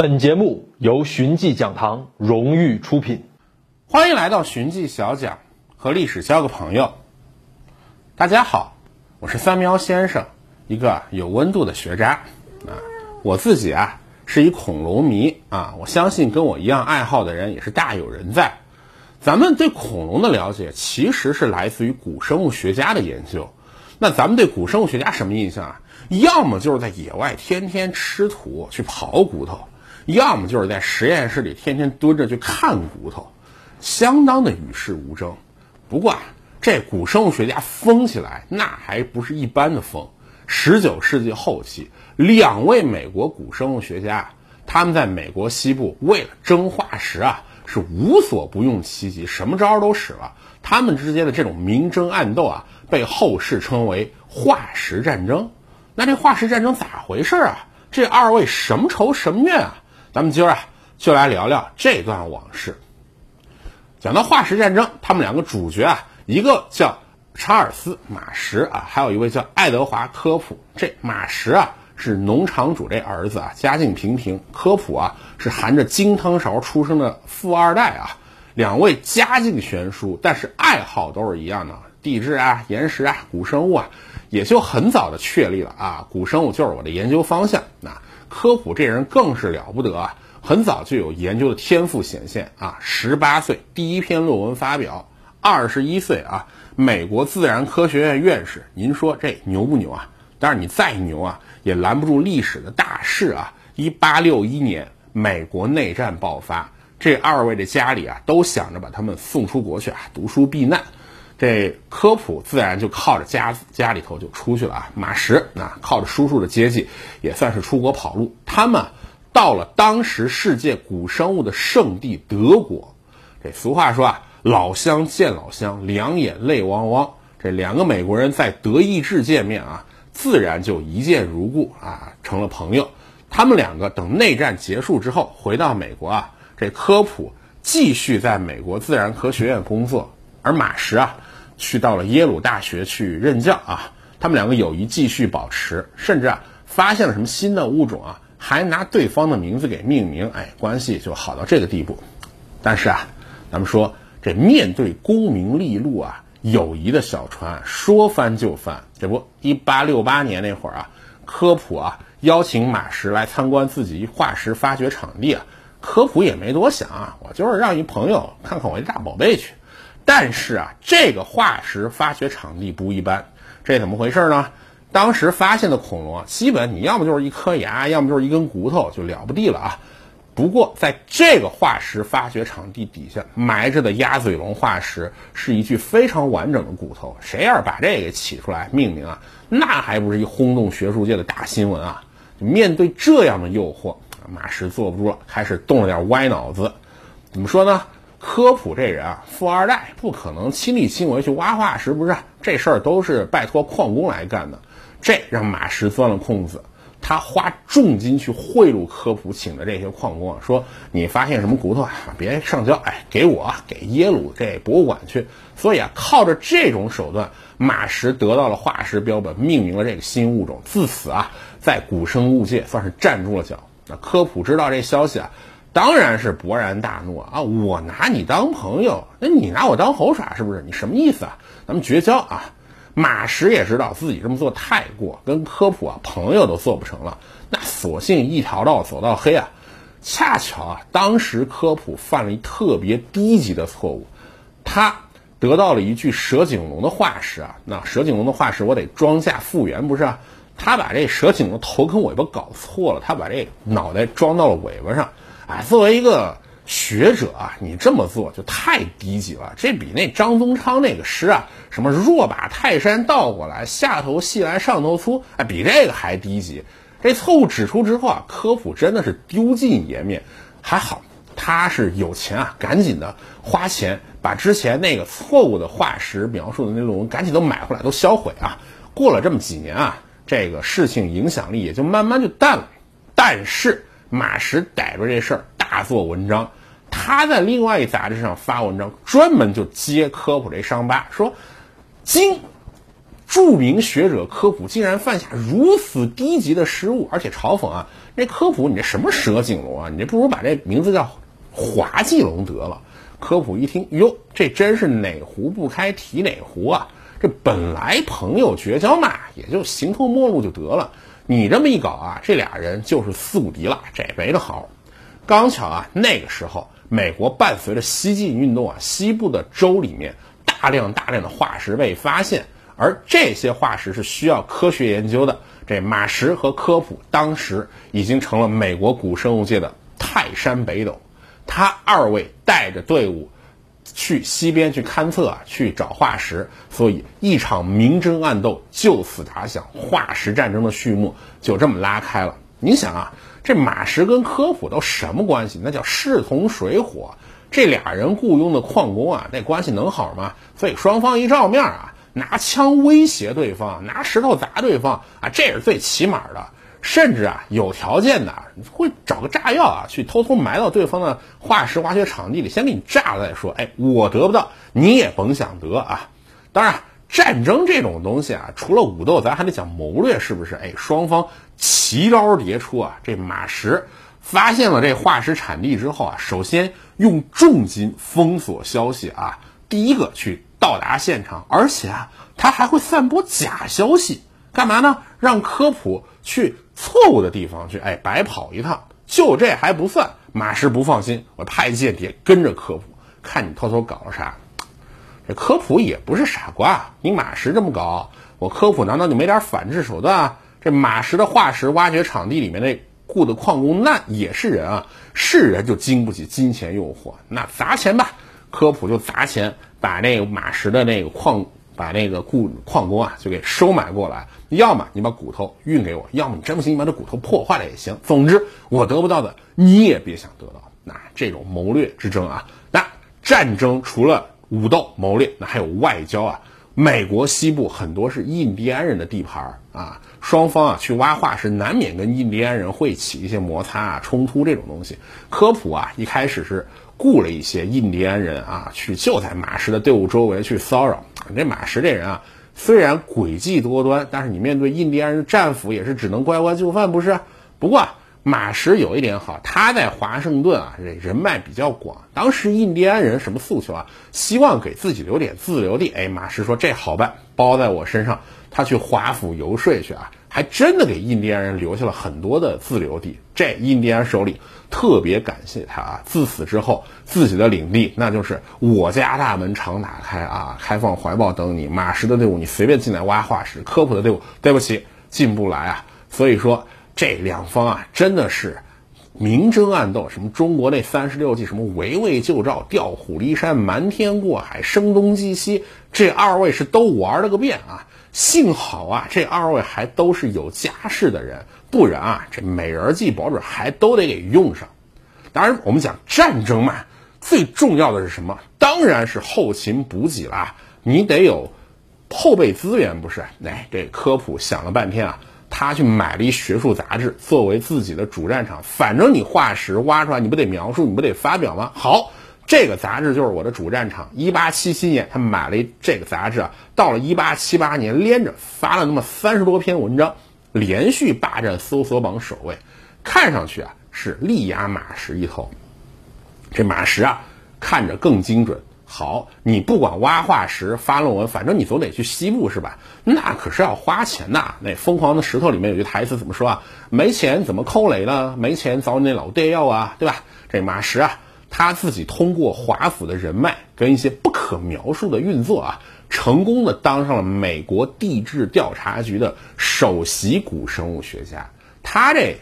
本节目由寻迹讲堂荣誉出品。欢迎来到寻迹小讲，和历史交个朋友。大家好，我是三喵先生，一个有温度的学渣啊。我自己啊是一恐龙迷啊，我相信跟我一样爱好的人也是大有人在。咱们对恐龙的了解其实是来自于古生物学家的研究。那咱们对古生物学家什么印象啊？要么就是在野外天天吃土去刨骨头，要么就是在实验室里天天蹲着去看骨头，相当的与世无争。不过啊，这古生物学家疯起来那还不是一般的疯。十九世纪后期，两位美国古生物学家，他们在美国西部为了争化石啊，是无所不用其极，什么招都使了。他们之间的这种明争暗斗啊，被后世称为化石战争。那这化石战争咋回事啊？这二位什么仇什么怨啊？咱们今儿啊，就来聊聊这段往事。讲到化石战争，他们两个主角啊，一个叫查尔斯·马什啊，还有一位叫爱德华·科普。这马什啊是农场主这儿子啊，家境平平；科普啊是含着金汤勺出生的富二代啊。两位家境悬殊，但是爱好都是一样的，地质啊、岩石啊、古生物啊，也就很早的确立了啊，古生物就是我的研究方向。那科普这人更是了不得啊，很早就有研究的天赋显现啊，十八岁第一篇论文发表，二十一岁啊，美国自然科学院院士。您说这牛不牛啊？但是你再牛啊，也拦不住历史的大势啊！一八六一年，美国内战爆发。这二位的家里啊，都想着把他们送出国去啊，读书避难。这科普自然就靠着家家里头就出去了啊。马什啊，靠着叔叔的接济，也算是出国跑路。他们到了当时世界古生物的圣地德国。这俗话说啊，老乡见老乡，两眼泪汪汪。这两个美国人在德意志见面啊，自然就一见如故啊，成了朋友。他们两个等内战结束之后回到美国啊。这科普继续在美国自然科学院工作，而马什啊，去到了耶鲁大学去任教啊。他们两个友谊继续保持，甚至啊，发现了什么新的物种啊，还拿对方的名字给命名，哎，关系就好到这个地步。但是啊，咱们说这面对功名利禄啊，友谊的小船说翻就翻。这不，一八六八年那会儿啊，科普啊邀请马什来参观自己化石发掘场地啊。科普也没多想啊，我就是让一朋友看看我这大宝贝去。但是啊，这个化石发掘场地不一般，这怎么回事呢？当时发现的恐龙啊，基本你要么就是一颗牙，要么就是一根骨头，就了不地了啊。不过在这个化石发掘场地底下埋着的鸭嘴龙化石，是一具非常完整的骨头。谁要是把这个给起出来命名啊，那还不是一轰动学术界的大新闻啊？面对这样的诱惑。马什坐不住了，开始动了点歪脑子。怎么说呢？科普这人啊，富二代不可能亲力亲为去挖化石，不是？这事儿都是拜托矿工来干的。这让马什钻了空子，他花重金去贿赂科普请的这些矿工啊，说你发现什么骨头啊，别上交，哎，给我给耶鲁这博物馆去。所以啊，靠着这种手段，马什得到了化石标本，命名了这个新物种。自此啊，在古生物界算是站住了脚。那科普知道这消息啊，当然是勃然大怒啊！我拿你当朋友，那你拿我当猴耍是不是？你什么意思啊？咱们绝交啊！马什也知道自己这么做太过，跟科普啊朋友都做不成了，那索性一条道走到黑啊！恰巧啊，当时科普犯了一特别低级的错误，他得到了一具蛇颈龙的化石啊！那蛇颈龙的化石我得装下复原，不是啊？他把这蛇颈龙头跟尾巴搞错了，他把这脑袋装到了尾巴上。哎，作为一个学者啊，你这么做就太低级了。这比那张宗昌那个诗啊，什么“若把泰山倒过来，下头细来上头粗”，哎，比这个还低级。这错误指出之后啊，科普真的是丢尽颜面。还好他是有钱啊，赶紧的花钱把之前那个错误的化石描述的那论文赶紧都买回来，都销毁啊。过了这么几年啊。这个事情影响力也就慢慢就淡了，但是马石逮着这事儿大做文章，他在另外一杂志上发文章，专门就揭科普这伤疤，说金著名学者科普竟然犯下如此低级的失误，而且嘲讽啊，那科普你这什么蛇颈龙啊？你这不如把这名字叫滑稽龙得了。科普一听，哟，这真是哪壶不开提哪壶啊！这本来朋友绝交嘛，也就形同陌路就得了。你这么一搞啊，这俩人就是宿敌了，这没得好。刚巧啊，那个时候美国伴随着西进运动啊，西部的州里面大量大量的化石被发现，而这些化石是需要科学研究的。这马什和科普当时已经成了美国古生物界的泰山北斗。他二位带着队伍去西边去勘测啊，去找化石，所以一场明争暗斗就此打响，化石战争的序幕就这么拉开了。你想啊。这马石跟科普都什么关系？那叫势同水火。这俩人雇佣的矿工啊，那关系能好吗？所以双方一照面啊，拿枪威胁对方，拿石头砸对方啊，这是最起码的。甚至啊，有条件的会找个炸药啊，去偷偷埋到对方的化石挖掘场地里，先给你炸了再说。哎，我得不到，你也甭想得啊。当然。战争这种东西啊，除了武斗，咱还得讲谋略，是不是？哎，双方奇招迭出啊。这马石发现了这化石产地之后啊，首先用重金封锁消息啊，第一个去到达现场，而且啊，他还会散播假消息，干嘛呢？让科普去错误的地方去，哎，白跑一趟。就这还不算，马石不放心，我派间谍跟着科普，看你偷偷搞了啥。这科普也不是傻瓜，你马石这么搞，我科普难道就没点反制手段？这马石的化石挖掘场地里面那雇的矿工那也是人啊，是人就经不起金钱诱惑，那砸钱吧，科普就砸钱把那个马石的那个矿，把那个雇矿工啊就给收买过来，要么你把骨头运给我，要么你真不行，你把这骨头破坏了也行，总之我得不到的你也别想得到。那这种谋略之争啊，那战争除了。武斗谋略，那还有外交啊！美国西部很多是印第安人的地盘啊，双方啊去挖化石，难免跟印第安人会起一些摩擦啊、冲突这种东西。科普啊，一开始是雇了一些印第安人啊，去就在马什的队伍周围去骚扰。这马什这人啊，虽然诡计多端，但是你面对印第安人战俘，也是只能乖乖就范，不是？不过。马什有一点好，他在华盛顿啊，这人脉比较广。当时印第安人什么诉求啊？希望给自己留点自留地。哎，马什说这好办，包在我身上。他去华府游说去啊，还真的给印第安人留下了很多的自留地。这印第安首领特别感谢他啊。自此之后，自己的领地那就是我家大门常打开啊，开放怀抱等你。马什的队伍你随便进来挖化石，科普的队伍对不起进不来啊。所以说。这两方啊，真的是明争暗斗。什么中国那三十六计，什么围魏救赵、调虎离山、瞒天过海、声东击西，这二位是都玩了个遍啊。幸好啊，这二位还都是有家室的人，不然啊，这美人计保准还都得给用上。当然，我们讲战争嘛，最重要的是什么？当然是后勤补给啦。你得有后备资源，不是？哎，这科普想了半天啊。他去买了一学术杂志作为自己的主战场，反正你化石挖出来，你不得描述，你不得发表吗？好，这个杂志就是我的主战场。一八七七年，他买了一这个杂志啊，到了一八七八年，连着发了那么三十多篇文章，连续霸占搜索榜首位，看上去啊是力压马石一头。这马石啊，看着更精准。好，你不管挖化石、发论文，反正你总得去西部是吧？那可是要花钱呐。那《疯狂的石头》里面有句台词怎么说啊？没钱怎么抠雷呢？没钱找你那老爹要啊，对吧？这马石啊，他自己通过华府的人脉跟一些不可描述的运作啊，成功的当上了美国地质调查局的首席古生物学家。他这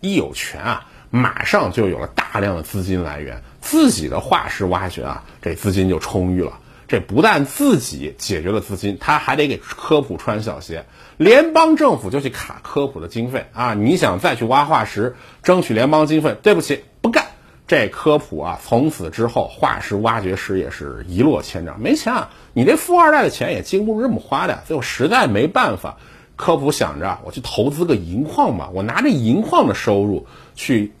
一有权啊。马上就有了大量的资金来源，自己的化石挖掘啊，这资金就充裕了。这不但自己解决了资金，他还得给科普穿小鞋。联邦政府就去卡科普的经费啊！你想再去挖化石，争取联邦经费？对不起，这科普啊，从此之后化石挖掘师也是一落千丈，没钱啊！你这富二代的钱也经不住这么花的，最后实在没办法。科普想着，我去投资个银矿吧，我拿着银矿的收入去。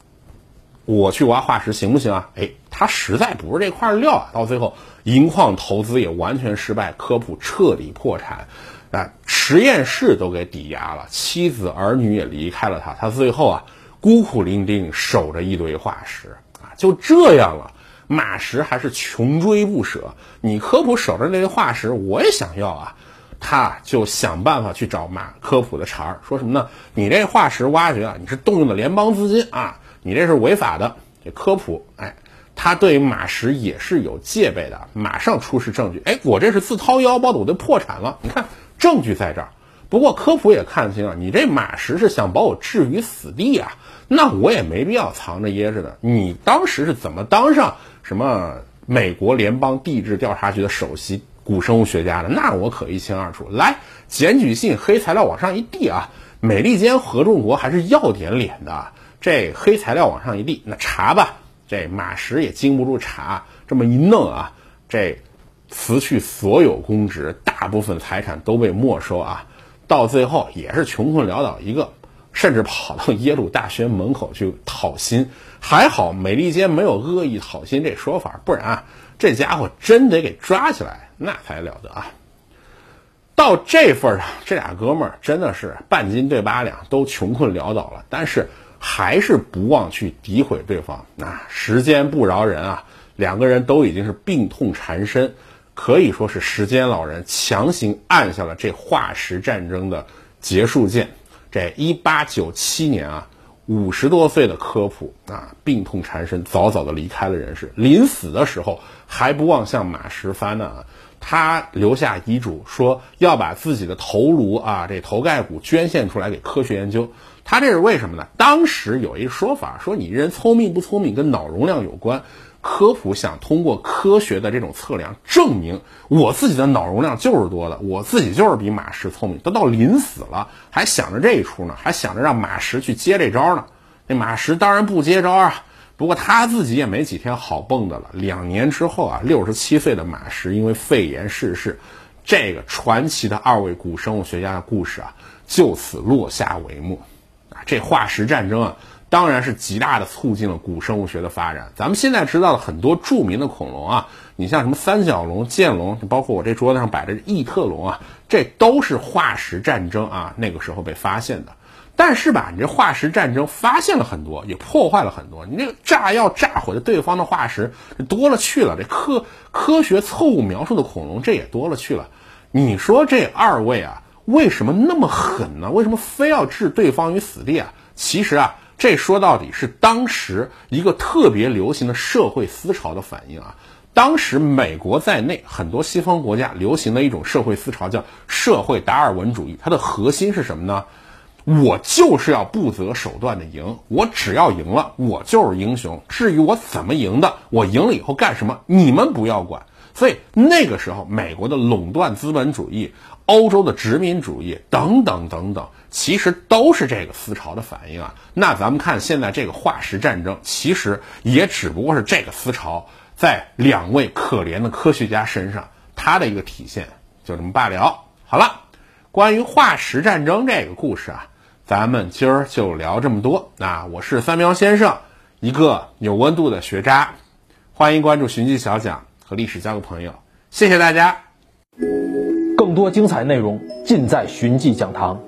我去挖化石行不行啊？哎，他实在不是这块料啊！到最后，银矿投资也完全失败，科普彻底破产。啊，实验室都给抵押了，妻子儿女也离开了他，他最后啊孤苦伶仃守着一堆化石啊，就这样了。马石还是穷追不舍，你科普守着那堆化石，我也想要啊。他就想办法去找马科普的茬儿，说什么呢？你这化石挖掘啊，你是动用的联邦资金啊，你这是违法的。这科普，哎，他对马石也是有戒备的，马上出示证据。哎，我这是自掏腰包的，我都破产了。你看证据在这儿。不过科普也看清了，你这马石是想把我置于死地啊，那我也没必要藏着掖着的。你当时是怎么当上什么美国联邦地质调查局的首席？古生物学家的那我可一清二楚。来，检举信黑材料往上一递啊，美利坚合众国还是要点脸的。这黑材料往上一递，那查吧。这马石也经不住查，这么一弄啊，这辞去所有公职，大部分财产都被没收啊。到最后也是穷困潦倒一个，甚至跑到耶鲁大学门口去讨薪。还好美利坚没有恶意讨薪这说法，不然啊，这家伙真得给抓起来。那才了得啊！到这份上，这俩哥们儿真的是半斤对八两，都穷困潦倒了，但是还是不忘去诋毁对方。那时间不饶人啊，两个人都已经是病痛缠身，可以说是时间老人强行按下了这化石战争的结束键。这一八九七年啊，五十多岁的科普啊，病痛缠身，早早的离开了人世。临死的时候，还不忘向马石帆呢。他留下遗嘱说要把自己的头颅啊，这头盖骨捐献出来给科学研究。他这是为什么呢？当时有一个说法说，你人聪明不聪明跟脑容量有关。科普想通过科学的这种测量证明我自己的脑容量就是多的，我自己就是比马石聪明。都到临死了还想着这一出呢，还想着让马石去接这招呢。那马石当然不接招啊。不过他自己也没几天好蹦的了。两年之后啊，六十七岁的马石因为肺炎逝世，这个传奇的二位古生物学家的故事啊，就此落下帷幕。啊，这化石战争啊，当然是极大的促进了古生物学的发展。咱们现在知道了很多著名的恐龙啊，你像什么三角龙、剑龙，包括我这桌子上摆着异特龙啊，这都是化石战争啊那个时候被发现的。但是吧，你这化石战争发现了很多，也破坏了很多。你这个炸药炸毁了对方的化石，多了去了。这科科学错误描述的恐龙，这也多了去了。你说这二位啊，为什么那么狠呢？为什么非要置对方于死地啊？其实啊，这说到底是当时一个特别流行的社会思潮的反应啊。当时美国在内很多西方国家流行的一种社会思潮叫社会达尔文主义，它的核心是什么呢？我就是要不择手段的赢，我只要赢了，我就是英雄。至于我怎么赢的，我赢了以后干什么，你们不要管。所以那个时候，美国的垄断资本主义、欧洲的殖民主义等等等等，其实都是这个思潮的反应啊。那咱们看现在这个化石战争，其实也只不过是这个思潮在两位可怜的科学家身上它的一个体现，就这么罢了。好了，关于化石战争这个故事啊。咱们今儿就聊这么多。那我是三苗先生，一个有温度的学渣。欢迎关注寻迹小讲，和历史交个朋友。谢谢大家。更多精彩内容尽在寻迹讲堂。